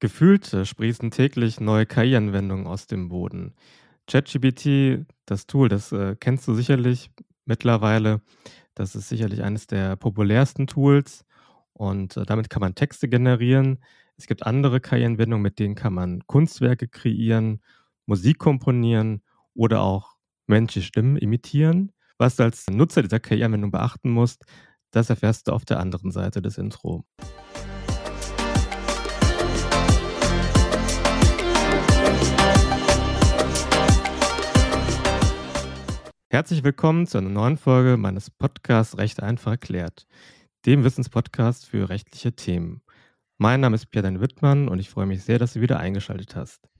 Gefühlt sprießen täglich neue KI-Anwendungen aus dem Boden. ChatGPT, das Tool, das äh, kennst du sicherlich mittlerweile. Das ist sicherlich eines der populärsten Tools und äh, damit kann man Texte generieren. Es gibt andere KI-Anwendungen, mit denen kann man Kunstwerke kreieren, Musik komponieren oder auch menschliche Stimmen imitieren. Was du als Nutzer dieser KI-Anwendung beachten musst, das erfährst du auf der anderen Seite des Intro. Herzlich willkommen zu einer neuen Folge meines Podcasts Recht einfach erklärt, dem Wissenspodcast für rechtliche Themen. Mein Name ist Pierre Wittmann und ich freue mich sehr, dass du wieder eingeschaltet hast.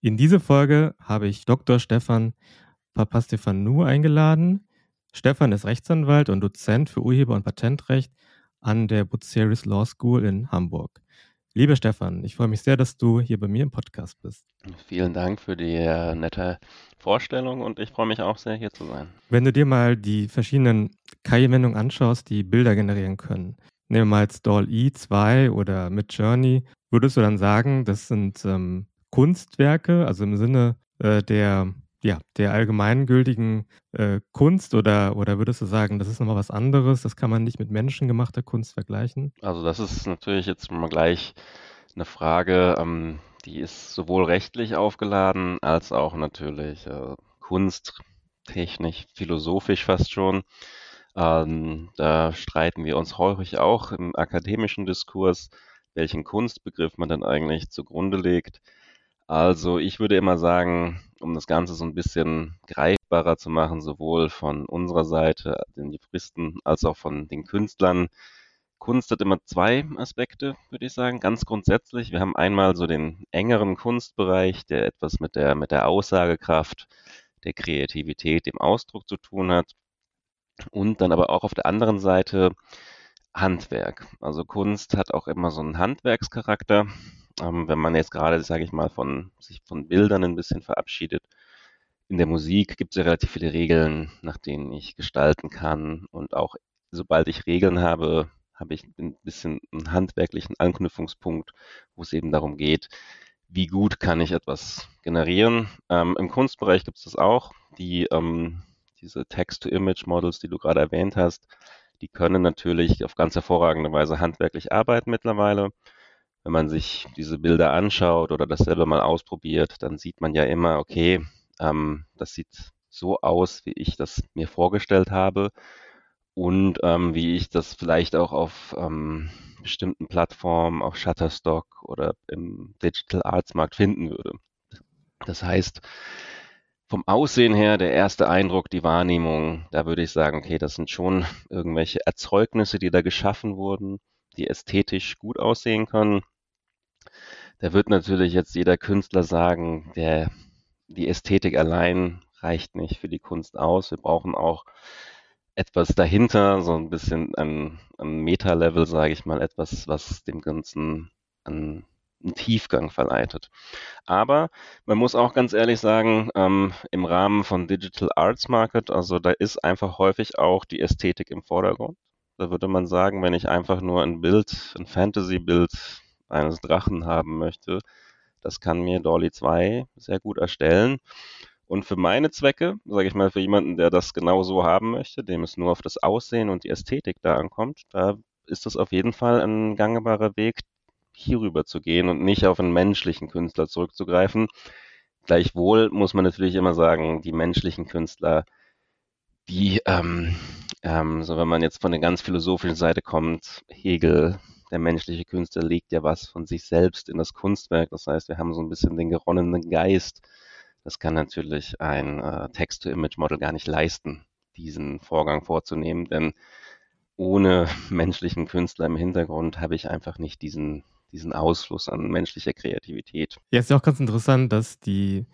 In diese Folge habe ich Dr. Stefan Papastefanou eingeladen. Stefan ist Rechtsanwalt und Dozent für Urheber- und Patentrecht an der Bucerius Law School in Hamburg. Lieber Stefan, ich freue mich sehr, dass du hier bei mir im Podcast bist. Vielen Dank für die äh, nette Vorstellung und ich freue mich auch sehr, hier zu sein. Wenn du dir mal die verschiedenen KI-Wendungen anschaust, die Bilder generieren können, nehmen wir mal jetzt DALL-E 2 oder Midjourney, würdest du dann sagen, das sind ähm, Kunstwerke, also im Sinne äh, der ja, der allgemeingültigen äh, Kunst oder, oder würdest du sagen, das ist nochmal was anderes? Das kann man nicht mit menschengemachter Kunst vergleichen? Also das ist natürlich jetzt mal gleich eine Frage, ähm, die ist sowohl rechtlich aufgeladen als auch natürlich äh, kunsttechnisch, philosophisch fast schon. Ähm, da streiten wir uns häufig auch im akademischen Diskurs, welchen Kunstbegriff man dann eigentlich zugrunde legt. Also ich würde immer sagen, um das Ganze so ein bisschen greifbarer zu machen, sowohl von unserer Seite, den Juristen, als auch von den Künstlern. Kunst hat immer zwei Aspekte, würde ich sagen, ganz grundsätzlich. Wir haben einmal so den engeren Kunstbereich, der etwas mit der, mit der Aussagekraft, der Kreativität, dem Ausdruck zu tun hat. Und dann aber auch auf der anderen Seite Handwerk. Also Kunst hat auch immer so einen Handwerkscharakter. Ähm, wenn man jetzt gerade, sage ich mal, von sich von Bildern ein bisschen verabschiedet. In der Musik gibt es ja relativ viele Regeln, nach denen ich gestalten kann. Und auch sobald ich Regeln habe, habe ich ein bisschen einen handwerklichen Anknüpfungspunkt, wo es eben darum geht, wie gut kann ich etwas generieren. Ähm, Im Kunstbereich gibt es das auch. Die, ähm, diese Text-to-Image-Models, die du gerade erwähnt hast, die können natürlich auf ganz hervorragende Weise handwerklich arbeiten mittlerweile wenn man sich diese Bilder anschaut oder das selber mal ausprobiert, dann sieht man ja immer, okay, ähm, das sieht so aus, wie ich das mir vorgestellt habe und ähm, wie ich das vielleicht auch auf ähm, bestimmten Plattformen, auf Shutterstock oder im Digital Arts Markt finden würde. Das heißt, vom Aussehen her, der erste Eindruck, die Wahrnehmung, da würde ich sagen, okay, das sind schon irgendwelche Erzeugnisse, die da geschaffen wurden, die ästhetisch gut aussehen können. Da wird natürlich jetzt jeder Künstler sagen, der, die Ästhetik allein reicht nicht für die Kunst aus. Wir brauchen auch etwas dahinter, so ein bisschen ein, ein Meta-Level, sage ich mal, etwas, was dem Ganzen einen, einen Tiefgang verleitet. Aber man muss auch ganz ehrlich sagen, ähm, im Rahmen von Digital Arts Market, also da ist einfach häufig auch die Ästhetik im Vordergrund. Da würde man sagen, wenn ich einfach nur ein Bild, ein Fantasy-Bild eines Drachen haben möchte, das kann mir Dolly 2 sehr gut erstellen. Und für meine Zwecke, sage ich mal, für jemanden, der das genau so haben möchte, dem es nur auf das Aussehen und die Ästhetik da ankommt, da ist das auf jeden Fall ein gangbarer Weg, hierüber zu gehen und nicht auf einen menschlichen Künstler zurückzugreifen. Gleichwohl muss man natürlich immer sagen, die menschlichen Künstler, die, ähm, ähm, so wenn man jetzt von der ganz philosophischen Seite kommt, Hegel, der menschliche Künstler legt ja was von sich selbst in das Kunstwerk. Das heißt, wir haben so ein bisschen den geronnenen Geist. Das kann natürlich ein äh, Text-to-Image-Model gar nicht leisten, diesen Vorgang vorzunehmen, denn ohne menschlichen Künstler im Hintergrund habe ich einfach nicht diesen, diesen Ausfluss an menschlicher Kreativität. Ja, ist ja auch ganz interessant, dass die,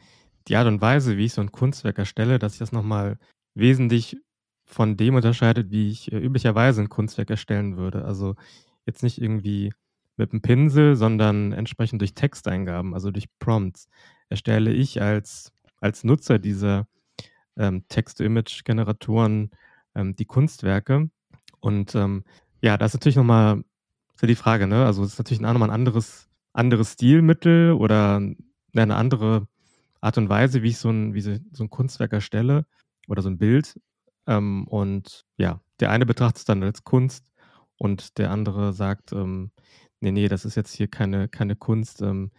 die Art und Weise, wie ich so ein Kunstwerk erstelle, dass ich das nochmal wesentlich von dem unterscheidet, wie ich äh, üblicherweise ein Kunstwerk erstellen würde. Also jetzt nicht irgendwie mit einem Pinsel, sondern entsprechend durch Texteingaben, also durch Prompts, erstelle ich als, als Nutzer dieser ähm, Text-to-Image-Generatoren ähm, die Kunstwerke. Und ähm, ja, das ist natürlich nochmal so die Frage, ne? Also es ist natürlich nochmal ein anderes, anderes Stilmittel oder eine andere Art und Weise, wie ich so ein, wie so ein Kunstwerk erstelle oder so ein Bild. Ähm, und ja, der eine betrachtet es dann als Kunst und der andere sagt, ähm, nee, nee, das ist jetzt hier keine, keine Kunst. Ähm,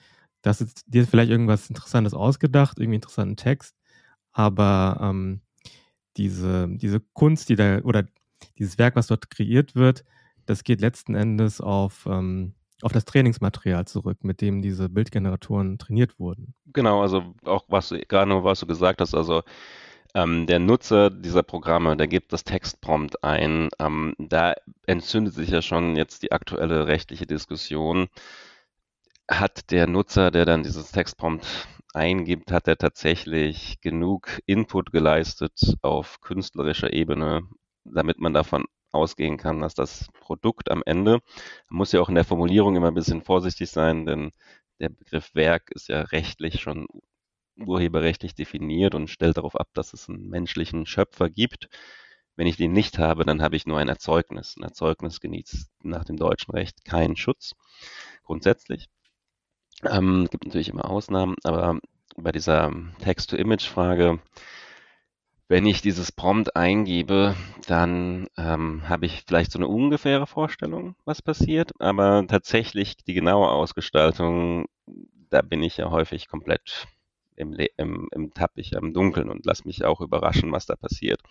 das ist dir vielleicht irgendwas Interessantes ausgedacht, irgendwie interessanten Text, aber ähm, diese, diese Kunst, die da, oder dieses Werk, was dort kreiert wird, das geht letzten Endes auf, ähm, auf das Trainingsmaterial zurück, mit dem diese Bildgeneratoren trainiert wurden. Genau, also auch was gerade was du gesagt hast, also ähm, der Nutzer dieser Programme, der gibt das Textprompt ein. Ähm, da entzündet sich ja schon jetzt die aktuelle rechtliche Diskussion. Hat der Nutzer, der dann dieses Textprompt eingibt, hat er tatsächlich genug Input geleistet auf künstlerischer Ebene, damit man davon ausgehen kann, dass das Produkt am Ende, man muss ja auch in der Formulierung immer ein bisschen vorsichtig sein, denn der Begriff Werk ist ja rechtlich schon urheberrechtlich definiert und stellt darauf ab, dass es einen menschlichen Schöpfer gibt. Wenn ich den nicht habe, dann habe ich nur ein Erzeugnis. Ein Erzeugnis genießt nach dem deutschen Recht keinen Schutz, grundsätzlich. Ähm, gibt natürlich immer Ausnahmen, aber bei dieser Text-to-Image-Frage wenn ich dieses Prompt eingebe, dann ähm, habe ich vielleicht so eine ungefähre Vorstellung, was passiert, aber tatsächlich die genaue Ausgestaltung, da bin ich ja häufig komplett im, im, im Tappich, im Dunkeln und lasse mich auch überraschen, was da passiert.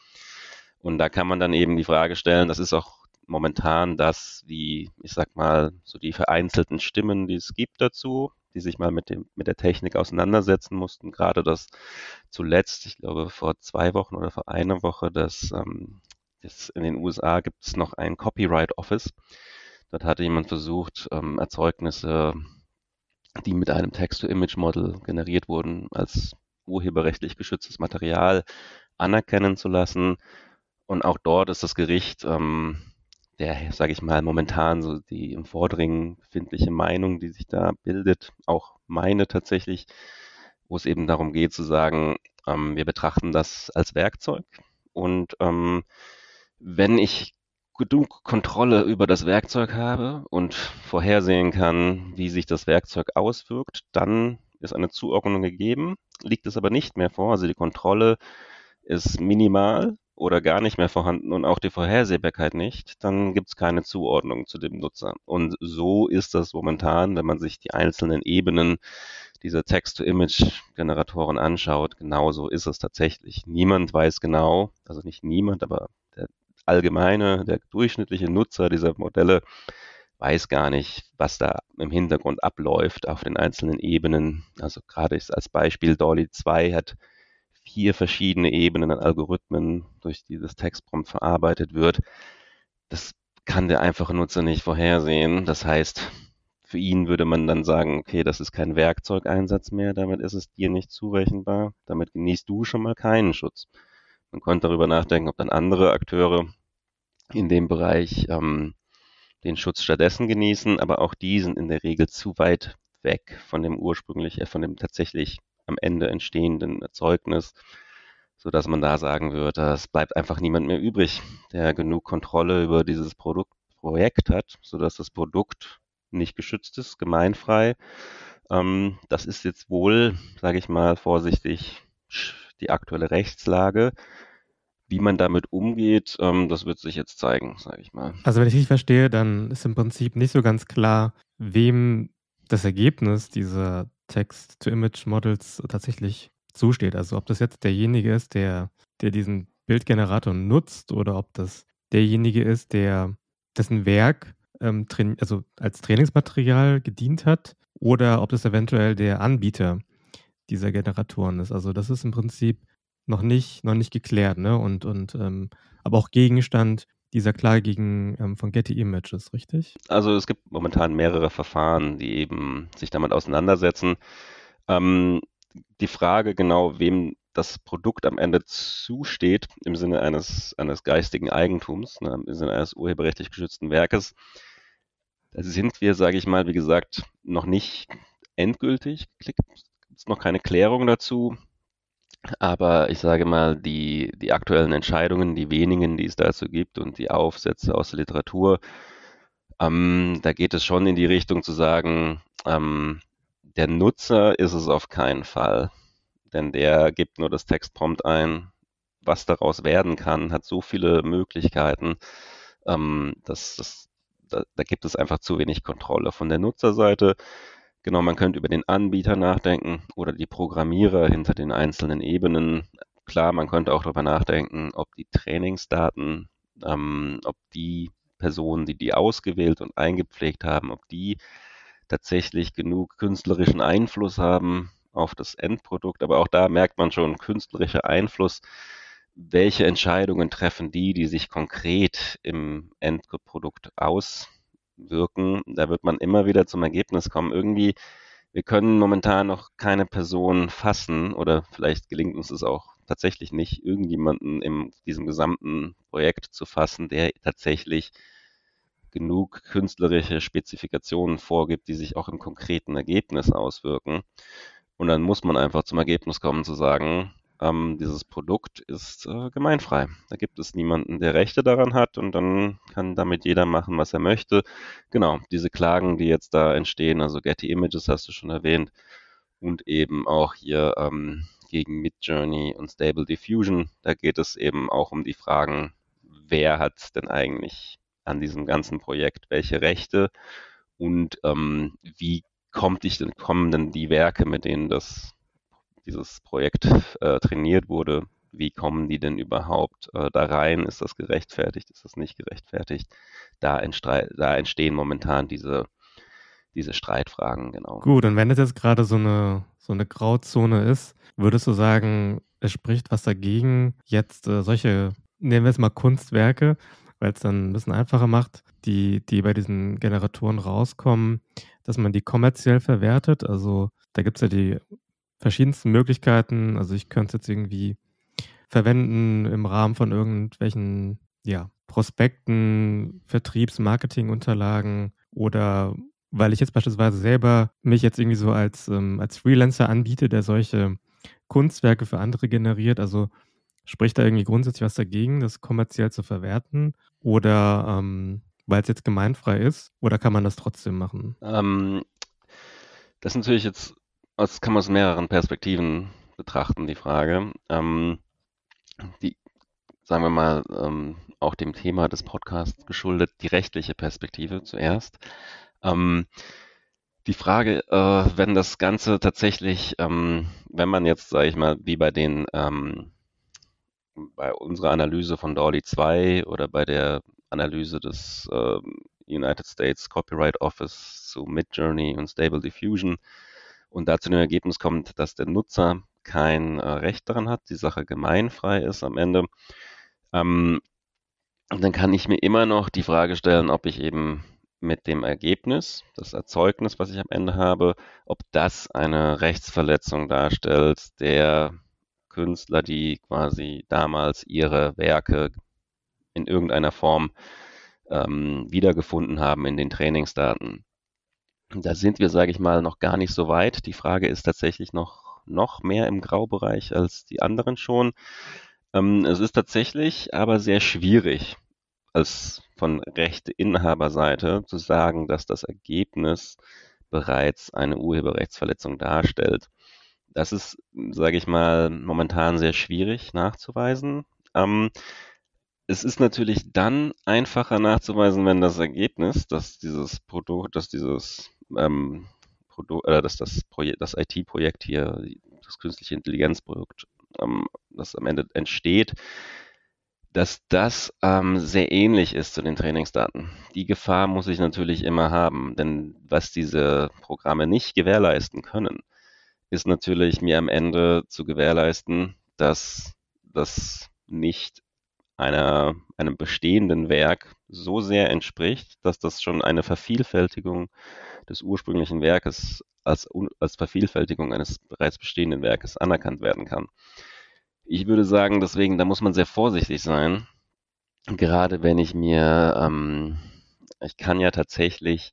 Und da kann man dann eben die Frage stellen, das ist auch momentan das, wie, ich sag mal, so die vereinzelten Stimmen, die es gibt dazu, die sich mal mit, dem, mit der Technik auseinandersetzen mussten. Gerade das zuletzt, ich glaube vor zwei Wochen oder vor einer Woche, dass ähm, das in den USA gibt es noch ein Copyright Office. Dort hatte jemand versucht, ähm, Erzeugnisse, die mit einem Text-to-Image-Model generiert wurden, als urheberrechtlich geschütztes Material anerkennen zu lassen. Und auch dort ist das Gericht ähm, der, sage ich mal, momentan so die im Vordringen befindliche Meinung, die sich da bildet, auch meine tatsächlich, wo es eben darum geht zu sagen, ähm, wir betrachten das als Werkzeug und ähm, wenn ich genug Kontrolle über das Werkzeug habe und vorhersehen kann, wie sich das Werkzeug auswirkt, dann ist eine Zuordnung gegeben, liegt es aber nicht mehr vor, also die Kontrolle ist minimal oder gar nicht mehr vorhanden und auch die Vorhersehbarkeit nicht, dann gibt es keine Zuordnung zu dem Nutzer. Und so ist das momentan, wenn man sich die einzelnen Ebenen dieser Text-to-Image-Generatoren anschaut. Genauso ist es tatsächlich. Niemand weiß genau, also nicht niemand, aber allgemeine, der durchschnittliche Nutzer dieser Modelle weiß gar nicht, was da im Hintergrund abläuft auf den einzelnen Ebenen. Also gerade als Beispiel Dolly 2 hat vier verschiedene Ebenen an Algorithmen, durch die das Textprompt verarbeitet wird. Das kann der einfache Nutzer nicht vorhersehen. Das heißt, für ihn würde man dann sagen, okay, das ist kein Werkzeugeinsatz mehr, damit ist es dir nicht zurechenbar, damit genießt du schon mal keinen Schutz. Man könnte darüber nachdenken, ob dann andere Akteure in dem Bereich ähm, den Schutz stattdessen genießen, aber auch die sind in der Regel zu weit weg von dem ursprünglich, äh, von dem tatsächlich am Ende entstehenden Erzeugnis, so dass man da sagen würde, es bleibt einfach niemand mehr übrig, der genug Kontrolle über dieses Produkt, Projekt hat, so dass das Produkt nicht geschützt ist, gemeinfrei. Ähm, das ist jetzt wohl, sage ich mal vorsichtig, die aktuelle Rechtslage. Wie man damit umgeht, ähm, das wird sich jetzt zeigen, sage ich mal. Also wenn ich richtig verstehe, dann ist im Prinzip nicht so ganz klar, wem das Ergebnis dieser Text-to-Image-Models tatsächlich zusteht. Also ob das jetzt derjenige ist, der, der diesen Bildgenerator nutzt oder ob das derjenige ist, der dessen Werk ähm, also als Trainingsmaterial gedient hat oder ob das eventuell der Anbieter dieser Generatoren ist. Also das ist im Prinzip noch nicht, noch nicht geklärt, ne? Und, und ähm, aber auch Gegenstand dieser Klage gegen ähm, von Getty Images, richtig? Also es gibt momentan mehrere Verfahren, die eben sich damit auseinandersetzen. Ähm, die Frage genau, wem das Produkt am Ende zusteht, im Sinne eines, eines geistigen Eigentums, ne, im Sinne eines urheberrechtlich geschützten Werkes, da sind wir, sage ich mal, wie gesagt, noch nicht endgültig. Es noch keine Klärung dazu. Aber ich sage mal, die, die aktuellen Entscheidungen, die wenigen, die es dazu gibt und die Aufsätze aus der Literatur, ähm, da geht es schon in die Richtung zu sagen, Ähm, der Nutzer ist es auf keinen Fall, denn der gibt nur das Textprompt ein. Was daraus werden kann, hat so viele Möglichkeiten, ähm, dass, dass da, da gibt es einfach zu wenig Kontrolle. Von der Nutzerseite Genau, man könnte über den Anbieter nachdenken oder die Programmierer hinter den einzelnen Ebenen. Klar, man könnte auch darüber nachdenken, ob die Trainingsdaten, ähm, ob die Personen, die die ausgewählt und eingepflegt haben, ob die tatsächlich genug künstlerischen Einfluss haben auf das Endprodukt. Aber auch da merkt man schon künstlerischer Einfluss. Welche Entscheidungen treffen die, die sich konkret im Endprodukt aus wirken, da wird man immer wieder zum Ergebnis kommen. Irgendwie, wir können momentan noch keine Person fassen oder vielleicht gelingt uns es auch tatsächlich nicht, irgendjemanden in diesem gesamten Projekt zu fassen, der tatsächlich genug künstlerische Spezifikationen vorgibt, die sich auch im konkreten Ergebnis auswirken. Und dann muss man einfach zum Ergebnis kommen zu sagen, ähm, dieses Produkt ist äh, gemeinfrei. Da gibt es niemanden, der Rechte daran hat und dann kann damit jeder machen, was er möchte. Genau, diese Klagen, die jetzt da entstehen, also Getty Images hast du schon erwähnt und eben auch hier ähm, gegen Midjourney und Stable Diffusion, da geht es eben auch um die Fragen, wer hat denn eigentlich an diesem ganzen Projekt welche Rechte und ähm, wie kommt ich denn, kommen denn die Werke, mit denen das dieses Projekt äh, trainiert wurde, wie kommen die denn überhaupt äh, da rein? Ist das gerechtfertigt? Ist das nicht gerechtfertigt? Da, da entstehen momentan diese, diese Streitfragen, genau. Gut, und wenn es jetzt gerade so eine, so eine Grauzone ist, würdest du sagen, es spricht was dagegen, jetzt äh, solche, nehmen wir es mal Kunstwerke, weil es dann ein bisschen einfacher macht, die, die bei diesen Generatoren rauskommen, dass man die kommerziell verwertet. Also da gibt es ja die verschiedensten Möglichkeiten. Also ich könnte es jetzt irgendwie verwenden im Rahmen von irgendwelchen ja, Prospekten, Vertriebs-, Marketingunterlagen oder weil ich jetzt beispielsweise selber mich jetzt irgendwie so als, ähm, als Freelancer anbiete, der solche Kunstwerke für andere generiert. Also spricht da irgendwie grundsätzlich was dagegen, das kommerziell zu verwerten? Oder ähm, weil es jetzt gemeinfrei ist? Oder kann man das trotzdem machen? Ähm, das ist natürlich jetzt das kann man aus mehreren Perspektiven betrachten, die Frage. Ähm, die, sagen wir mal, ähm, auch dem Thema des Podcasts geschuldet, die rechtliche Perspektive zuerst. Ähm, die Frage, äh, wenn das Ganze tatsächlich, ähm, wenn man jetzt, sage ich mal, wie bei den, ähm, bei unserer Analyse von Dolly 2 oder bei der Analyse des äh, United States Copyright Office zu Midjourney und Stable Diffusion, und da zu dem Ergebnis kommt, dass der Nutzer kein äh, Recht daran hat, die Sache gemeinfrei ist am Ende, ähm, dann kann ich mir immer noch die Frage stellen, ob ich eben mit dem Ergebnis, das Erzeugnis, was ich am Ende habe, ob das eine Rechtsverletzung darstellt der Künstler, die quasi damals ihre Werke in irgendeiner Form ähm, wiedergefunden haben in den Trainingsdaten. Da sind wir, sage ich mal, noch gar nicht so weit. Die Frage ist tatsächlich noch, noch mehr im Graubereich als die anderen schon. Ähm, es ist tatsächlich aber sehr schwierig, als von Rechteinhaberseite zu sagen, dass das Ergebnis bereits eine Urheberrechtsverletzung darstellt. Das ist, sage ich mal, momentan sehr schwierig nachzuweisen. Ähm, es ist natürlich dann einfacher nachzuweisen, wenn das Ergebnis, dass dieses Produkt, dass dieses ähm, Produkt, äh, dass das das IT-Projekt hier, das künstliche Intelligenzprojekt, ähm, das am Ende entsteht, dass das ähm, sehr ähnlich ist zu den Trainingsdaten. Die Gefahr muss ich natürlich immer haben, denn was diese Programme nicht gewährleisten können, ist natürlich mir am Ende zu gewährleisten, dass das nicht einer, einem bestehenden Werk so sehr entspricht, dass das schon eine Vervielfältigung des ursprünglichen Werkes als, als Vervielfältigung eines bereits bestehenden Werkes anerkannt werden kann. Ich würde sagen, deswegen, da muss man sehr vorsichtig sein. Gerade wenn ich mir, ähm, ich kann ja tatsächlich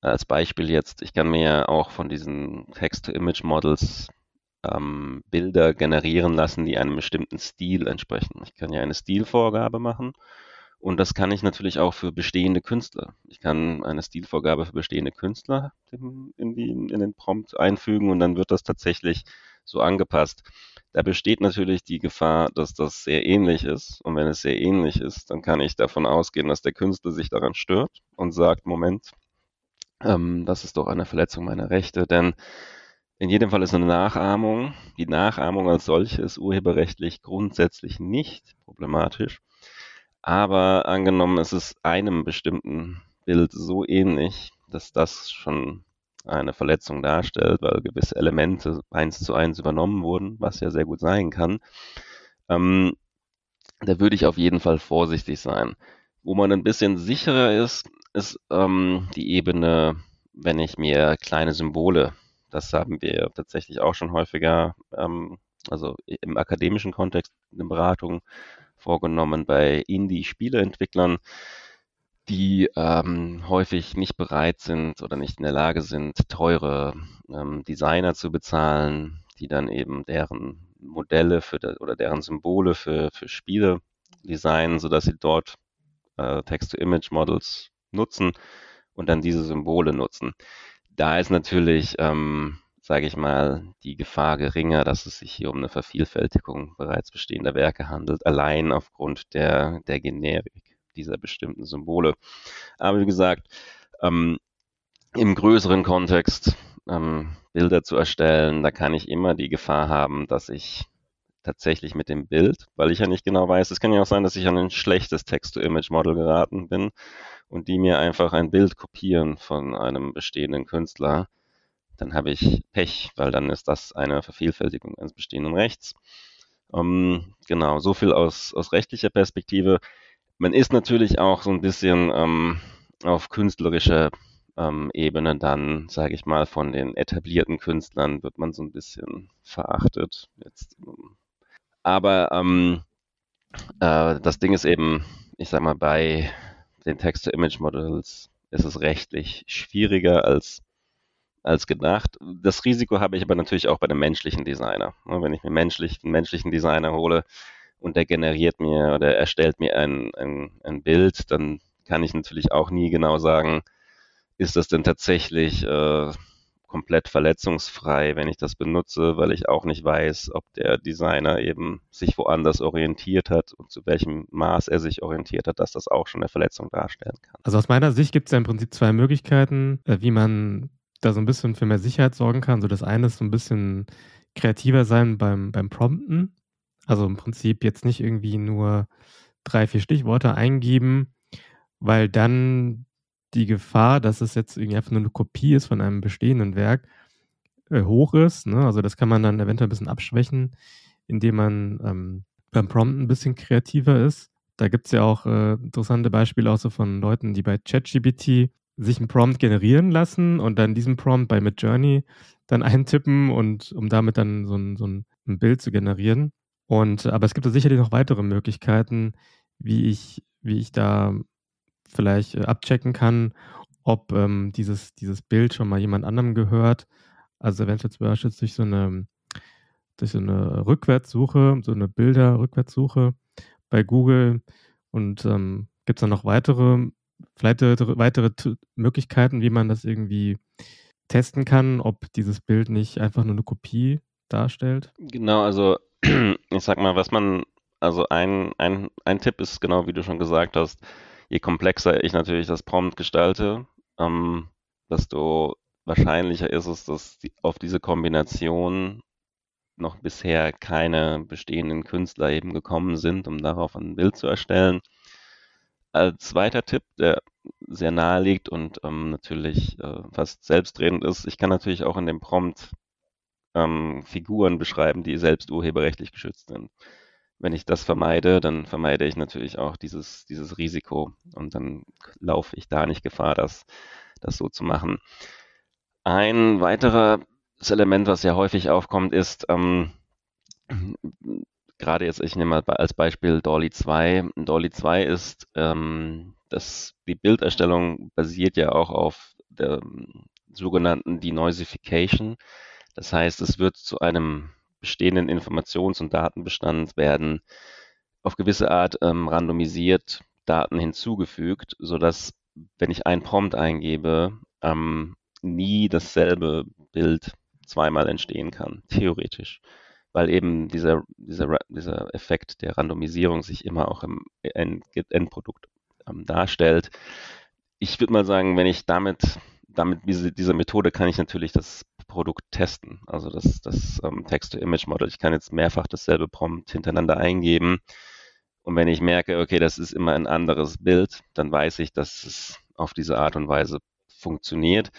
als Beispiel jetzt, ich kann mir ja auch von diesen Text-to-Image-Models ähm, Bilder generieren lassen, die einem bestimmten Stil entsprechen. Ich kann ja eine Stilvorgabe machen Und das kann ich natürlich auch für bestehende Künstler. Ich kann eine Stilvorgabe für bestehende Künstler in, die, in den Prompt einfügen und dann wird das tatsächlich so angepasst. Da besteht natürlich die Gefahr, dass das sehr ähnlich ist. Und wenn es sehr ähnlich ist, dann kann ich davon ausgehen, dass der Künstler sich daran stört und sagt, Moment, ähm, das ist doch eine Verletzung meiner Rechte, denn in jedem Fall ist eine Nachahmung. Die Nachahmung als solche ist urheberrechtlich grundsätzlich nicht problematisch. Aber angenommen, es ist einem bestimmten Bild so ähnlich, dass das schon eine Verletzung darstellt, weil gewisse Elemente eins zu eins übernommen wurden, was ja sehr gut sein kann, ähm, da würde ich auf jeden Fall vorsichtig sein. Wo man ein bisschen sicherer ist, ist ähm, die Ebene, wenn ich mir kleine Symbole, das haben wir tatsächlich auch schon häufiger, ähm, also im akademischen Kontext, in der Beratung, vorgenommen bei Indie-Spieleentwicklern, die ähm, häufig nicht bereit sind oder nicht in der Lage sind, teure ähm, Designer zu bezahlen, die dann eben deren Modelle für de, oder deren Symbole für, für Spiele designen, sodass sie dort äh, Text-to-Image-Models nutzen und dann diese Symbole nutzen. Da ist natürlich ähm, sage ich mal, die Gefahr geringer, dass es sich hier um eine Vervielfältigung bereits bestehender Werke handelt, allein aufgrund der, der Generik dieser bestimmten Symbole. Aber wie gesagt, ähm, im größeren Kontext ähm, Bilder zu erstellen, da kann ich immer die Gefahr haben, dass ich tatsächlich mit dem Bild, weil ich ja nicht genau weiß, es kann ja auch sein, dass ich an ein schlechtes Text-to-Image-Model geraten bin und die mir einfach ein Bild kopieren von einem bestehenden Künstler dann habe ich Pech, weil dann ist das eine Vervielfältigung eines bestehenden Rechts. Ähm, genau, so viel aus, aus rechtlicher Perspektive. Man ist natürlich auch so ein bisschen ähm, auf künstlerischer ähm, Ebene dann, sage ich mal, von den etablierten Künstlern wird man so ein bisschen verachtet. Jetzt, ähm, aber ähm, äh, das Ding ist eben, ich sag mal, bei den Text-to-Image-Models ist es rechtlich schwieriger als als gedacht. Das Risiko habe ich aber natürlich auch bei dem menschlichen Designer. Wenn ich mir menschlich, einen menschlichen Designer hole und der generiert mir oder erstellt mir ein, ein, ein Bild, dann kann ich natürlich auch nie genau sagen, ist das denn tatsächlich äh, komplett verletzungsfrei, wenn ich das benutze, weil ich auch nicht weiß, ob der Designer eben sich woanders orientiert hat und zu welchem Maß er sich orientiert hat, dass das auch schon eine Verletzung darstellen kann. Also aus meiner Sicht gibt es ja im Prinzip zwei Möglichkeiten, äh, wie man da so ein bisschen für mehr Sicherheit sorgen kann. So das eine ist so ein bisschen kreativer sein beim, beim Prompten. Also im Prinzip jetzt nicht irgendwie nur drei, vier Stichworte eingeben, weil dann die Gefahr, dass es jetzt irgendwie einfach nur eine Kopie ist von einem bestehenden Werk, äh, hoch ist. Ne? Also das kann man dann eventuell ein bisschen abschwächen, indem man ähm, beim Prompten ein bisschen kreativer ist. Da gibt es ja auch äh, interessante Beispiele auch so von Leuten, die bei ChatGPT sich einen Prompt generieren lassen und dann diesen Prompt bei Midjourney dann eintippen und um damit dann so ein, so ein Bild zu generieren. Und aber es gibt da sicherlich noch weitere Möglichkeiten, wie ich, wie ich da vielleicht äh, abchecken kann, ob ähm, dieses, dieses Bild schon mal jemand anderem gehört. Also eventuell zum Beispiel durch so eine, durch so eine Rückwärtssuche, so eine Bilder-Rückwärtssuche bei Google. Und ähm, gibt es dann noch weitere vielleicht weitere Möglichkeiten, wie man das irgendwie testen kann, ob dieses Bild nicht einfach nur eine Kopie darstellt? Genau, also ich sag mal, was man, also ein, ein, ein Tipp ist genau, wie du schon gesagt hast, je komplexer ich natürlich das Prompt gestalte, ähm, desto wahrscheinlicher ist es, dass die, auf diese Kombination noch bisher keine bestehenden Künstler eben gekommen sind, um darauf ein Bild zu erstellen. Als zweiter Tipp, der sehr nahe liegt und ähm, natürlich äh, fast selbstredend ist, ich kann natürlich auch in dem Prompt ähm, Figuren beschreiben, die selbst urheberrechtlich geschützt sind. Wenn ich das vermeide, dann vermeide ich natürlich auch dieses, dieses Risiko und dann laufe ich da nicht Gefahr, das, das so zu machen. Ein weiteres Element, was ja häufig aufkommt, ist, ähm, gerade jetzt, ich nehme mal als Beispiel Dolly 2. Dolly 2 ist, ähm, das, die Bilderstellung basiert ja auch auf der ähm, sogenannten Denoisification. Das heißt, es wird zu einem bestehenden Informations- und Datenbestand werden auf gewisse Art ähm, randomisiert Daten hinzugefügt, sodass, wenn ich ein Prompt eingebe, ähm, nie dasselbe Bild zweimal entstehen kann, theoretisch. Weil eben dieser, dieser, dieser Effekt der Randomisierung sich immer auch im Endprodukt ähm, darstellt. Ich würde mal sagen, wenn ich damit, damit diese, diese Methode kann ich natürlich das Produkt testen. Also das, das ähm, Text-to-Image-Model. Ich kann jetzt mehrfach dasselbe Prompt hintereinander eingeben. Und wenn ich merke, okay, das ist immer ein anderes Bild, dann weiß ich, dass es auf diese Art und Weise funktioniert.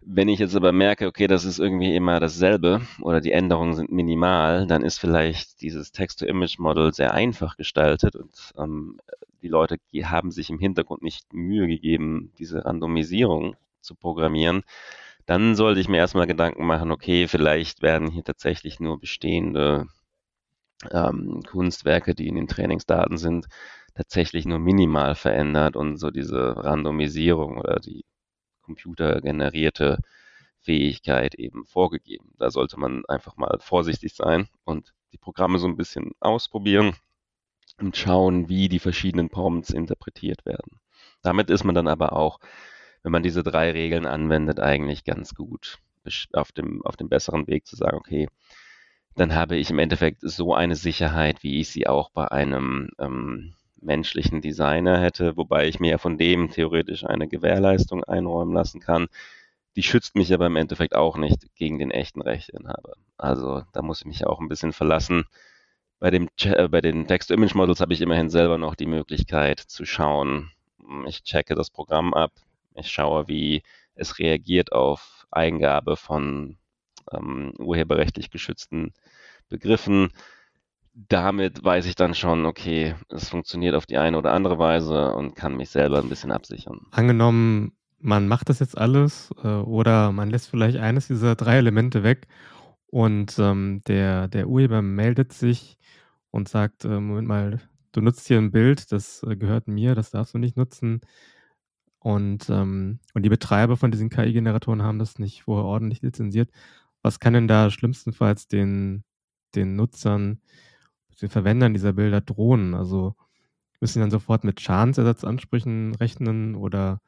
Wenn ich jetzt aber merke, okay, das ist irgendwie immer dasselbe oder die Änderungen sind minimal, dann ist vielleicht dieses Text-to-Image-Model sehr einfach gestaltet und ähm, die Leute haben sich im Hintergrund nicht Mühe gegeben, diese Randomisierung zu programmieren. Dann sollte ich mir erstmal Gedanken machen, okay, vielleicht werden hier tatsächlich nur bestehende ähm, Kunstwerke, die in den Trainingsdaten sind, tatsächlich nur minimal verändert und so diese Randomisierung oder die computergenerierte Fähigkeit eben vorgegeben. Da sollte man einfach mal vorsichtig sein und die Programme so ein bisschen ausprobieren und schauen, wie die verschiedenen Prompts interpretiert werden. Damit ist man dann aber auch, wenn man diese drei Regeln anwendet, eigentlich ganz gut auf dem, auf dem besseren Weg zu sagen, okay, dann habe ich im Endeffekt so eine Sicherheit, wie ich sie auch bei einem ähm, menschlichen Designer hätte, wobei ich mir ja von dem theoretisch eine Gewährleistung einräumen lassen kann. Die schützt mich aber im Endeffekt auch nicht gegen den echten Rechteinhaber. Also da muss ich mich auch ein bisschen verlassen. Bei, dem, äh, bei den Text-to-Image-Models habe ich immerhin selber noch die Möglichkeit zu schauen, ich checke das Programm ab, ich schaue, wie es reagiert auf Eingabe von ähm, urheberrechtlich geschützten Begriffen damit weiß ich dann schon, okay, es funktioniert auf die eine oder andere Weise und kann mich selber ein bisschen absichern. Angenommen, man macht das jetzt alles äh, oder man lässt vielleicht eines dieser drei Elemente weg und ähm, der, der Urheber meldet sich und sagt, äh, Moment mal, du nutzt hier ein Bild, das äh, gehört mir, das darfst du nicht nutzen. Und, ähm, und die Betreiber von diesen KI-Generatoren haben das nicht vorher ordentlich lizenziert. Was kann denn da schlimmstenfalls den, den Nutzern den Verwendern dieser Bilder drohen? Also müssen sie dann sofort mit Schadensersatzansprüchen rechnen oder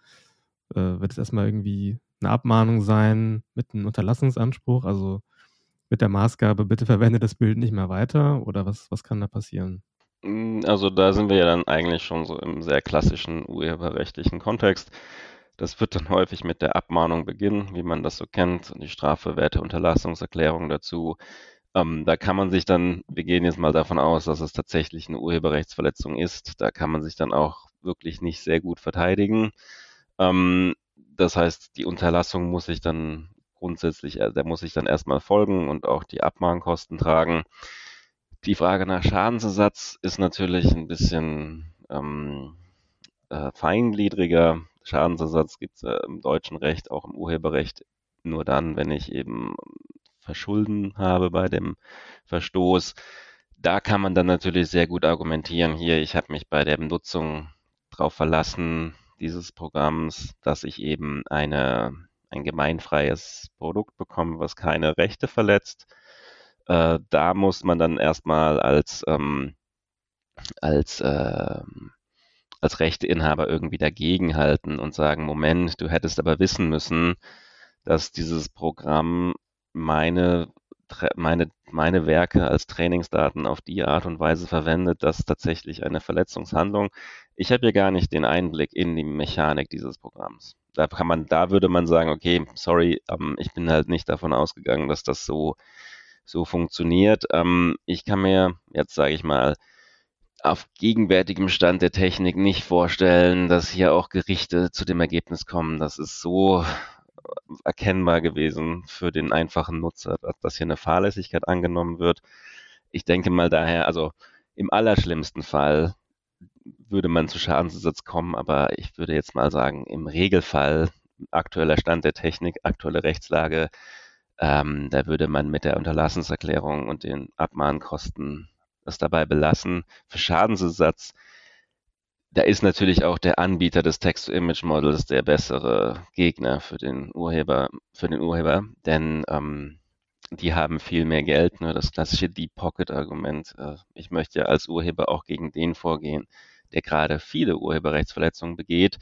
äh, wird es erstmal irgendwie eine Abmahnung sein mit einem Unterlassungsanspruch? Also mit der Maßgabe, bitte verwende das Bild nicht mehr weiter oder was, was kann da passieren? Mm, also da sind wir ja dann eigentlich schon so im sehr klassischen urheberrechtlichen Kontext. Das wird dann häufig mit der Abmahnung beginnen, wie man das so kennt, und die Strafe, Werte, Unterlassungserklärung dazu. Ähm, da kann man sich dann, wir gehen jetzt mal davon aus, dass es tatsächlich eine Urheberrechtsverletzung ist. Da kann man sich dann auch wirklich nicht sehr gut verteidigen. Ähm, das heißt, die Unterlassung muss sich dann grundsätzlich, äh, der muss sich dann erstmal folgen und auch die Abmahnkosten tragen. Die Frage nach Schadensersatz ist natürlich ein bisschen ähm, äh, feingliedriger. Schadensersatz gibt es äh, im deutschen Recht, auch im Urheberrecht nur dann, wenn ich eben Verschulden habe bei dem Verstoß. Da kann man dann natürlich sehr gut argumentieren, hier, ich habe mich bei der Nutzung darauf verlassen, dieses Programms, dass ich eben eine, ein gemeinfreies Produkt bekomme, was keine Rechte verletzt. Äh, da muss man dann erstmal als, ähm, als, äh, als Rechteinhaber irgendwie dagegenhalten und sagen, Moment, du hättest aber wissen müssen, dass dieses Programm meine, meine, meine Werke als Trainingsdaten auf die Art und Weise verwendet, dass tatsächlich eine Verletzungshandlung. Ich habe ja gar nicht den Einblick in die Mechanik dieses Programms. Da kann man, da würde man sagen, okay, sorry, ähm, ich bin halt nicht davon ausgegangen, dass das so, so funktioniert. Ähm, ich kann mir jetzt, sage ich mal, auf gegenwärtigem Stand der Technik nicht vorstellen, dass hier auch Gerichte zu dem Ergebnis kommen, dass es so erkennbar gewesen für den einfachen Nutzer, dass hier eine Fahrlässigkeit angenommen wird. Ich denke mal daher, also im allerschlimmsten Fall würde man zu Schadensersatz kommen, aber ich würde jetzt mal sagen, im Regelfall, aktueller Stand der Technik, aktuelle Rechtslage, ähm, da würde man mit der Unterlassenserklärung und den Abmahnkosten das dabei belassen. Für Schadensersatz da ist natürlich auch der Anbieter des Text-to-Image-Models der bessere Gegner für den Urheber, für den Urheber, denn ähm, die haben viel mehr Geld. Ne? Das klassische Deep Pocket-Argument. Äh, ich möchte ja als Urheber auch gegen den vorgehen, der gerade viele Urheberrechtsverletzungen begeht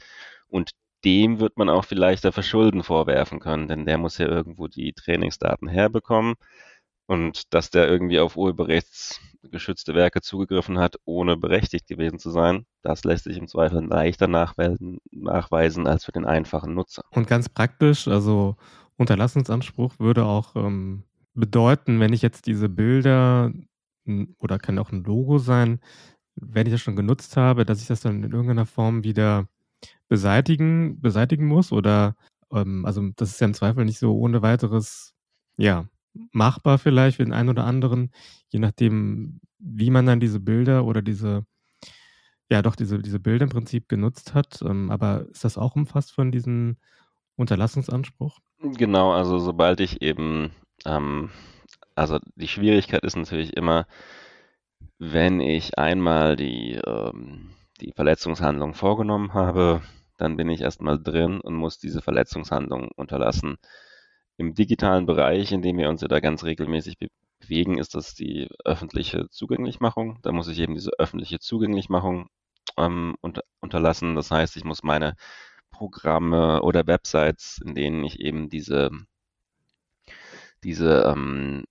und dem wird man auch vielleicht der Verschulden vorwerfen können, denn der muss ja irgendwo die Trainingsdaten herbekommen und dass der irgendwie auf urheberrechtsgeschützte Werke zugegriffen hat, ohne berechtigt gewesen zu sein, das lässt sich im Zweifel leichter nachweisen als für den einfachen Nutzer. Und ganz praktisch, also Unterlassungsanspruch würde auch ähm, bedeuten, wenn ich jetzt diese Bilder oder kann auch ein Logo sein, wenn ich das schon genutzt habe, dass ich das dann in irgendeiner Form wieder beseitigen, beseitigen muss oder ähm, also das ist ja im Zweifel nicht so ohne weiteres, ja, machbar vielleicht für den einen oder anderen, je nachdem, wie man dann diese Bilder oder diese, ja doch, diese, diese Bilder im Prinzip genutzt hat. Ähm, aber ist das auch umfasst von diesem Unterlassungsanspruch? Genau, also sobald ich eben, ähm, also die Schwierigkeit ist natürlich immer, wenn ich einmal die, ähm, die Verletzungshandlung vorgenommen habe, dann bin ich erstmal drin und muss diese Verletzungshandlung unterlassen. Im digitalen Bereich, in dem wir uns ja da ganz regelmäßig bewegen, ist das die öffentliche Zugänglichmachung. Da muss ich eben diese öffentliche Zugänglichmachung ähm, unter, unterlassen. Das heißt, ich muss meine Programme oder Websites, in denen ich eben diese, diese, ähm,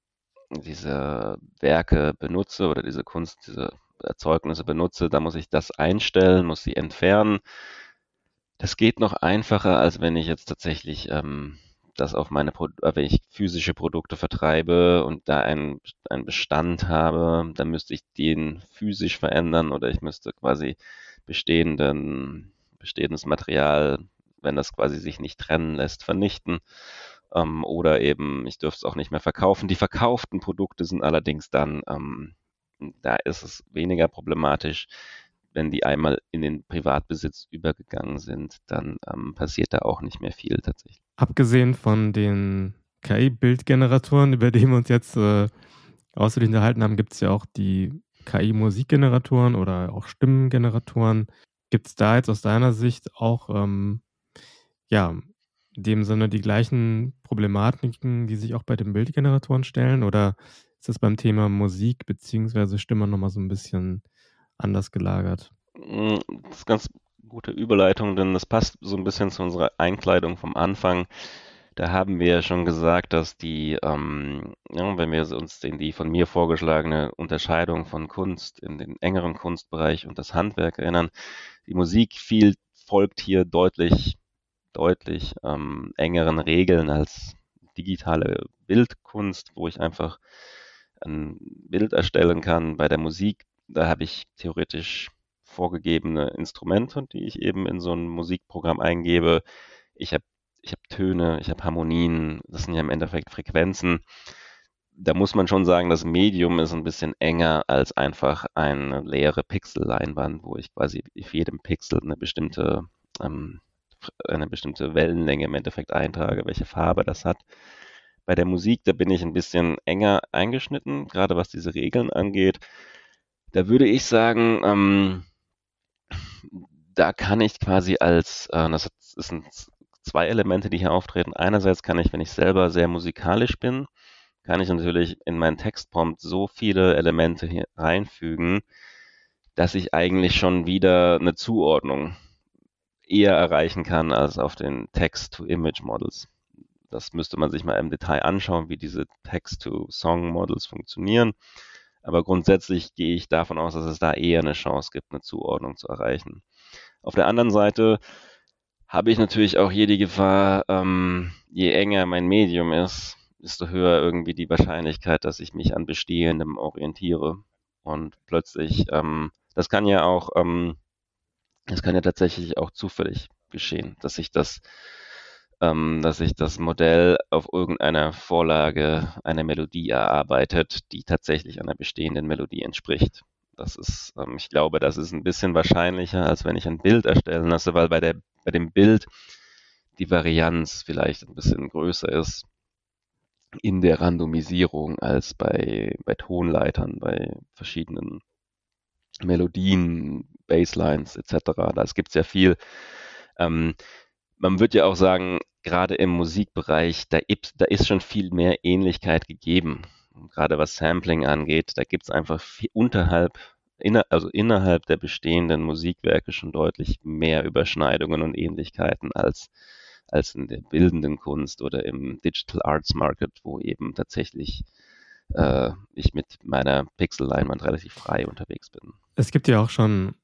diese Werke benutze oder diese Kunst, diese Erzeugnisse benutze, da muss ich das einstellen, muss sie entfernen. Das geht noch einfacher, als wenn ich jetzt tatsächlich ähm, das auf meine, äh, wenn ich physische Produkte vertreibe und da einen, einen Bestand habe, dann müsste ich den physisch verändern oder ich müsste quasi bestehenden, bestehendes Material, wenn das quasi sich nicht trennen lässt, vernichten. Ähm, oder eben, ich dürfte es auch nicht mehr verkaufen. Die verkauften Produkte sind allerdings dann, ähm, da ist es weniger problematisch wenn die einmal in den Privatbesitz übergegangen sind, dann ähm, passiert da auch nicht mehr viel tatsächlich. Abgesehen von den KI-Bildgeneratoren, über die wir uns jetzt äh, ausführlich unterhalten haben, gibt es ja auch die KI-Musikgeneratoren oder auch Stimmengeneratoren. Gibt es da jetzt aus deiner Sicht auch, ähm, ja, in dem Sinne die gleichen Problematiken, die sich auch bei den Bildgeneratoren stellen? Oder ist das beim Thema Musik bzw. Stimme nochmal so ein bisschen anders gelagert. Mm, das ist ganz gute Überleitung, denn das passt so ein bisschen zu unserer Einkleidung vom Anfang. Da haben wir ja schon gesagt, dass die, ähm, ja, wenn wir uns in die von mir vorgeschlagene Unterscheidung von Kunst in den engeren Kunstbereich und das Handwerk erinnern, die Musik viel folgt hier deutlich, deutlich ähm, engeren Regeln als digitale Bildkunst, wo ich einfach ein Bild erstellen kann. Bei der Musik da habe ich theoretisch vorgegebene Instrumente, die ich eben in so ein Musikprogramm eingebe. Ich habe ich hab Töne, ich habe Harmonien, das sind ja im Endeffekt Frequenzen. Da muss man schon sagen, das Medium ist ein bisschen enger als einfach eine leere Pixelleinwand, wo ich quasi für jedem Pixel eine bestimmte, ähm, eine bestimmte Wellenlänge im Endeffekt eintrage, welche Farbe das hat. Bei der Musik, da bin ich ein bisschen enger eingeschnitten, gerade was diese Regeln angeht. Da würde ich sagen, ähm, da kann ich quasi als, äh, das sind zwei Elemente, die hier auftreten. Einerseits kann ich, wenn ich selber sehr musikalisch bin, kann ich natürlich in meinen Textprompt so viele Elemente hier reinfügen, dass ich eigentlich schon wieder eine Zuordnung eher erreichen kann als auf den Text-to-Image-Models. Das müsste man sich mal im Detail anschauen, wie diese Text-to-Song-Models funktionieren. Aber grundsätzlich gehe ich davon aus, dass es da eher eine Chance gibt, eine Zuordnung zu erreichen. Auf der anderen Seite habe ich natürlich auch hier die Gefahr, ähm, je enger mein Medium ist, desto höher irgendwie die Wahrscheinlichkeit, dass ich mich an Bestehendem orientiere. Und plötzlich, ähm, das kann ja auch, ähm, das kann ja tatsächlich auch zufällig geschehen, dass sich das ähm, dass sich das Modell auf irgendeiner Vorlage eine Melodie erarbeitet, die tatsächlich einer bestehenden Melodie entspricht. Das ist, ähm, ich glaube, das ist ein bisschen wahrscheinlicher, als wenn ich ein Bild erstellen lasse, weil bei, der, bei dem Bild die Varianz vielleicht ein bisschen größer ist in der Randomisierung als bei, bei Tonleitern, bei verschiedenen Melodien, Basslines etc. Da gibt es ja viel. Ähm, man wird ja auch sagen, gerade im Musikbereich, da, da ist schon viel mehr Ähnlichkeit gegeben. gerade was Sampling angeht, da gibt es einfach viel, unterhalb inner, also innerhalb der bestehenden Musikwerke schon deutlich mehr Überschneidungen und Ähnlichkeiten als, als in der bildenden Kunst oder im Digital Arts Market, wo eben tatsächlich äh, ich mit meiner Pixel-Leinwand relativ frei unterwegs bin. Es gibt ja auch schon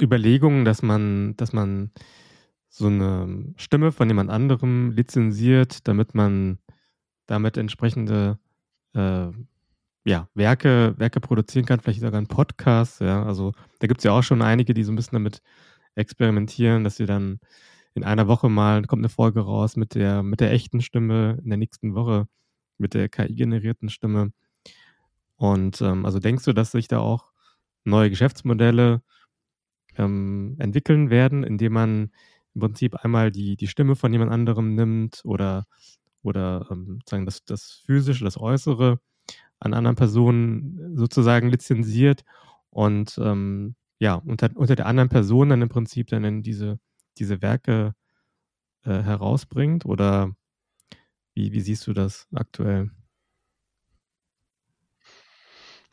Überlegungen, dass man, dass man so eine Stimme von jemand anderem lizenziert, damit man damit entsprechende äh, ja, Werke, Werke produzieren kann, vielleicht sogar einen Podcast. Ja, also da gibt es ja auch schon einige, die so ein bisschen damit experimentieren, dass sie dann in einer Woche mal kommt eine Folge raus mit der, mit der echten Stimme, in der nächsten Woche mit der KI-generierten Stimme. Und ähm, also denkst du, dass sich da auch neue Geschäftsmodelle ähm, entwickeln werden, indem man im Prinzip einmal die, die Stimme von jemand anderem nimmt oder, oder ähm, sagen das, das Physische, das Äußere an anderen Personen sozusagen lizenziert und ähm, ja, unter, unter der anderen Person dann im Prinzip dann diese, diese Werke äh, herausbringt? Oder wie, wie siehst du das aktuell?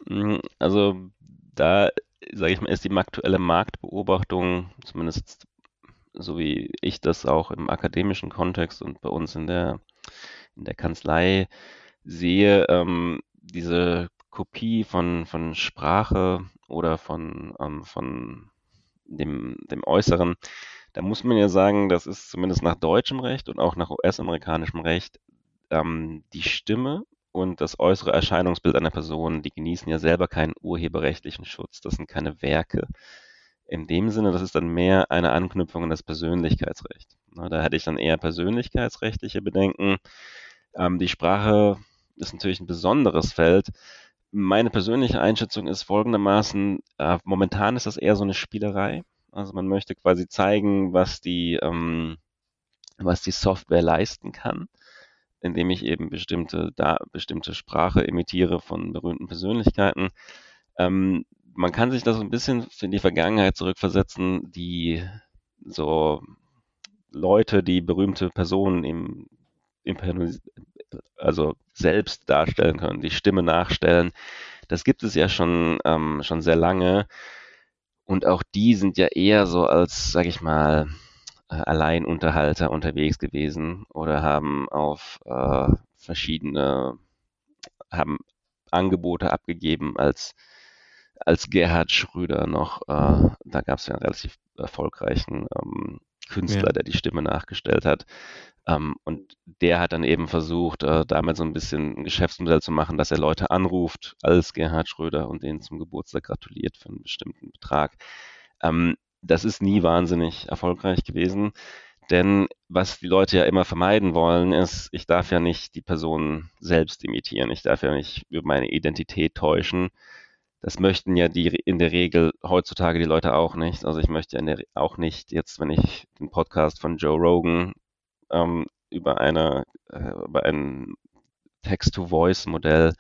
Hm, also da, sage ich mal, ist die aktuelle Marktbeobachtung, zumindest so wie ich das auch im akademischen Kontext und bei uns in der, in der Kanzlei sehe, ähm, diese Kopie von, von Sprache oder von, ähm, von dem, dem Äußeren, da muss man ja sagen, das ist zumindest nach deutschem Recht und auch nach US-amerikanischem Recht ähm, die Stimme und das äußere Erscheinungsbild einer Person, die genießen ja selber keinen urheberrechtlichen Schutz. Das sind keine Werke. In dem Sinne, das ist dann mehr eine Anknüpfung an das Persönlichkeitsrecht. Na, da hätte ich dann eher persönlichkeitsrechtliche Bedenken. Ähm, die Sprache ist natürlich ein besonderes Feld. Meine persönliche Einschätzung ist folgendermaßen, äh, momentan ist das eher so eine Spielerei. Also man möchte quasi zeigen, was die, ähm, was die Software leisten kann, indem ich eben bestimmte, bestimmte Sprache imitiere von berühmten Persönlichkeiten. Ähm, man kann sich da so ein bisschen in die Vergangenheit zurückversetzen, die so Leute, die berühmte Personen im, im also selbst darstellen können, die Stimme nachstellen. Das gibt es ja schon, ähm, schon sehr lange. Und auch die sind ja eher so als, sag ich mal, äh, Alleinunterhalter unterwegs gewesen oder haben auf äh, verschiedene, haben Angebote abgegeben als, als Gerhard Schröder noch, äh, da gab es ja einen relativ erfolgreichen ähm, Künstler, ja. der die Stimme nachgestellt hat. Ähm, und der hat dann eben versucht, äh, damit so ein bisschen ein Geschäftsmodell zu machen, dass er Leute anruft als Gerhard Schröder und denen zum Geburtstag gratuliert für einen bestimmten Betrag. Ähm, das ist nie wahnsinnig erfolgreich gewesen. Denn was die Leute ja immer vermeiden wollen, ist, ich darf ja nicht die Person selbst imitieren. Ich darf ja nicht über meine Identität täuschen. Das möchten ja die in der Regel heutzutage die Leute auch nicht. Also ich möchte in der, auch nicht jetzt, wenn ich den Podcast von Joe Rogan ähm, über, eine, äh, über ein Text-to-Voice-Modell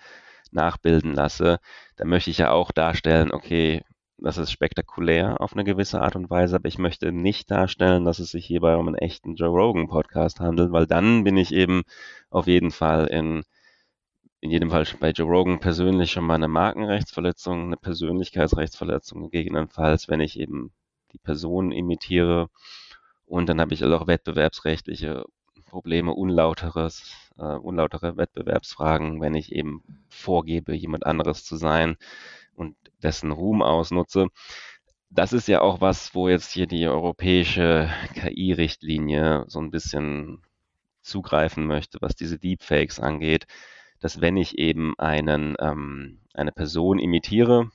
nachbilden lasse, dann möchte ich ja auch darstellen, okay, das ist spektakulär auf eine gewisse Art und Weise, aber ich möchte nicht darstellen, dass es sich hierbei um einen echten Joe Rogan Podcast handelt, weil dann bin ich eben auf jeden Fall in, in jedem Fall bei Joe Rogan persönlich schon mal eine Markenrechtsverletzung, eine Persönlichkeitsrechtsverletzung gegebenenfalls, wenn ich eben die Person imitiere und dann habe ich auch wettbewerbsrechtliche Probleme, unlauteres, äh, unlautere Wettbewerbsfragen, wenn ich eben vorgebe, jemand anderes zu sein und dessen Ruhm ausnutze. Das ist ja auch was, wo jetzt hier die europäische KI-Richtlinie so ein bisschen zugreifen möchte, was diese Deepfakes angeht, dass wenn ich eben einen, ähm, eine Person imitiere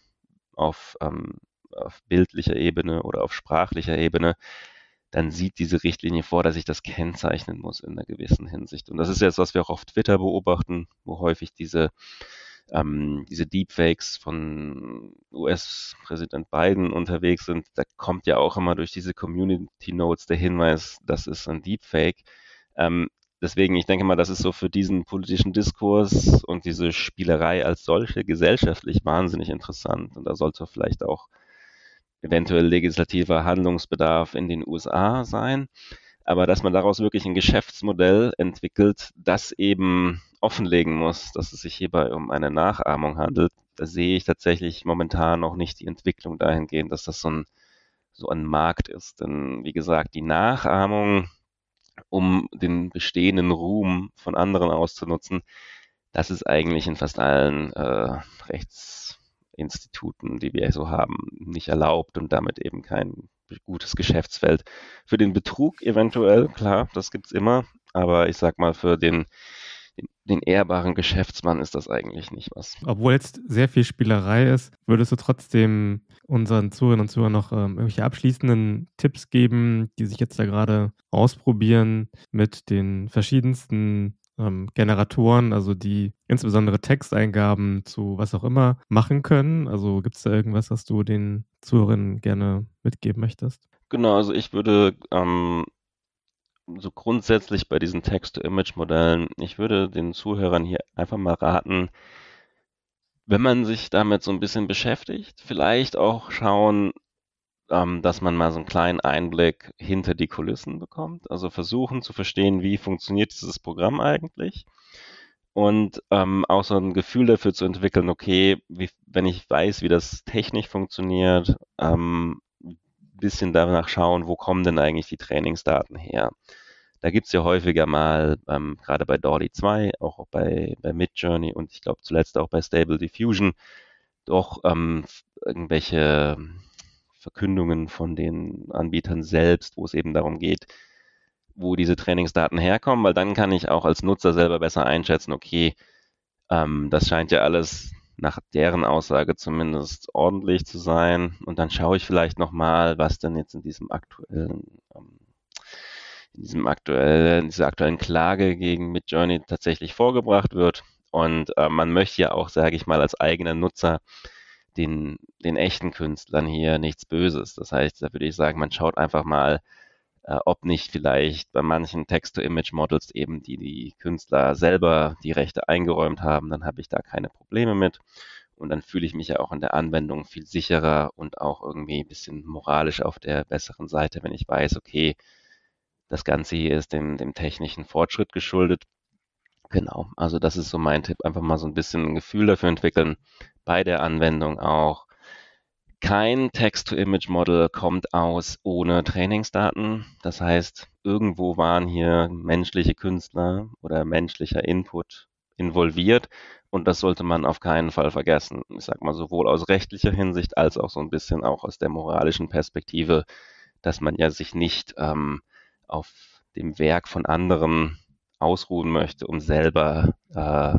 auf, ähm, auf bildlicher Ebene oder auf sprachlicher Ebene, dann sieht diese Richtlinie vor, dass ich das kennzeichnen muss in einer gewissen Hinsicht. Und das ist jetzt, was wir auch auf Twitter beobachten, wo häufig diese, ähm, diese Deepfakes von US-Präsident Biden unterwegs sind. Da kommt ja auch immer durch diese Community Notes der Hinweis, das ist ein Deepfake. Ähm, deswegen, ich denke mal, das ist so für diesen politischen Diskurs und diese Spielerei als solche gesellschaftlich wahnsinnig interessant. Und da sollte vielleicht auch eventuell legislativer Handlungsbedarf in den USA sein, aber dass man daraus wirklich ein Geschäftsmodell entwickelt, das eben offenlegen muss, dass es sich hierbei um eine Nachahmung handelt, da sehe ich tatsächlich momentan noch nicht die Entwicklung dahingehend, dass das so ein, so ein Markt ist. Denn wie gesagt, die Nachahmung, um den bestehenden Ruhm von anderen auszunutzen, das ist eigentlich in fast allen äh, Rechtsinstituten, die wir so haben, nicht erlaubt und damit eben kein gutes Geschäftsfeld. Für den Betrug eventuell, klar, das gibt's immer, aber ich sag mal, für den, den, ehrbaren Geschäftsmann ist das eigentlich nicht was. Obwohl jetzt sehr viel Spielerei ist, würdest du trotzdem unseren Zuhörern und Zuhörern noch ähm, irgendwelche abschließenden Tipps geben, die sich jetzt da gerade ausprobieren mit den verschiedensten ähm, Generatoren, also die insbesondere Texteingaben zu was auch immer machen können? Also gibt es da irgendwas, was du den Zuhörern gerne mitgeben möchtest? Genau, also ich würde ähm, so grundsätzlich bei diesen Text-to-Image-Modellen, ich würde den Zuhörern hier einfach mal raten, wenn man sich damit so ein bisschen beschäftigt, vielleicht auch schauen, ähm, dass man mal so einen kleinen Einblick hinter die Kulissen bekommt. Also versuchen zu verstehen, wie funktioniert dieses Programm eigentlich. Und ähm, auch so ein Gefühl dafür zu entwickeln, okay, wie, wenn ich weiß, wie das technisch funktioniert, ähm, bisschen danach schauen, wo kommen denn eigentlich die Trainingsdaten her. Da gibt's ja häufiger mal, ähm, gerade bei Dolly 2, auch bei, bei Midjourney und ich glaube zuletzt auch bei Stable Diffusion, doch ähm, irgendwelche Verkündungen von den Anbietern selbst, wo es eben darum geht, wo diese Trainingsdaten herkommen, weil dann kann ich auch als Nutzer selber besser einschätzen, okay, ähm, das scheint ja alles nach deren Aussage zumindest ordentlich zu sein. Und dann schaue ich vielleicht nochmal, was denn jetzt in diesem aktuellen, ähm, in diesem aktuellen, dieser aktuellen Klage gegen Midjourney tatsächlich vorgebracht wird. Und äh, man möchte ja auch, sage ich mal, als eigener Nutzer den, den echten Künstlern hier nichts Böses. Das heißt, da würde ich sagen, man schaut einfach mal, ob nicht vielleicht bei manchen Text-to-Image-Models eben die, die Künstler selber die Rechte eingeräumt haben, dann habe ich da keine Probleme mit. Und dann fühle ich mich ja auch in der Anwendung viel sicherer und auch irgendwie ein bisschen moralisch auf der besseren Seite, wenn ich weiß, okay, das Ganze hier ist dem, dem technischen Fortschritt geschuldet. Genau, also das ist so mein Tipp, einfach mal so ein bisschen ein Gefühl dafür entwickeln, bei der Anwendung auch. Kein Text-to-Image-Model kommt aus ohne Trainingsdaten. Das heißt, irgendwo waren hier menschliche Künstler oder menschlicher Input involviert und das sollte man auf keinen Fall vergessen. Ich sag mal sowohl aus rechtlicher Hinsicht als auch so ein bisschen auch aus der moralischen Perspektive, dass man ja sich nicht ähm, auf dem Werk von anderen ausruhen möchte, um selber äh,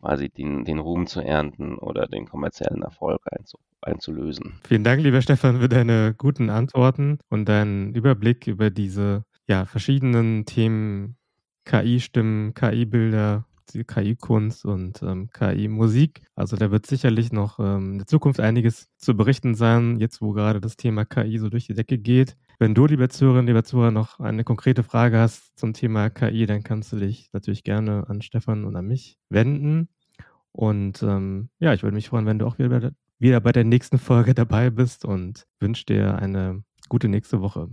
quasi den, den Ruhm zu ernten oder den kommerziellen Erfolg einzu, einzulösen. Vielen Dank, lieber Stefan, für deine guten Antworten und deinen Überblick über diese ja, verschiedenen Themen KI-Stimmen, KI-Bilder, KI-Kunst und ähm, KI-Musik. Also da wird sicherlich noch ähm, in der Zukunft einiges zu berichten sein, jetzt wo gerade das Thema KI so durch die Decke geht. Wenn du, liebe Zuhörerinnen, lieber Zuhörer, noch eine konkrete Frage hast zum Thema KI, dann kannst du dich natürlich gerne an Stefan und an mich wenden. Und ähm, ja, ich würde mich freuen, wenn du auch wieder, wieder bei der nächsten Folge dabei bist und wünsche dir eine gute nächste Woche.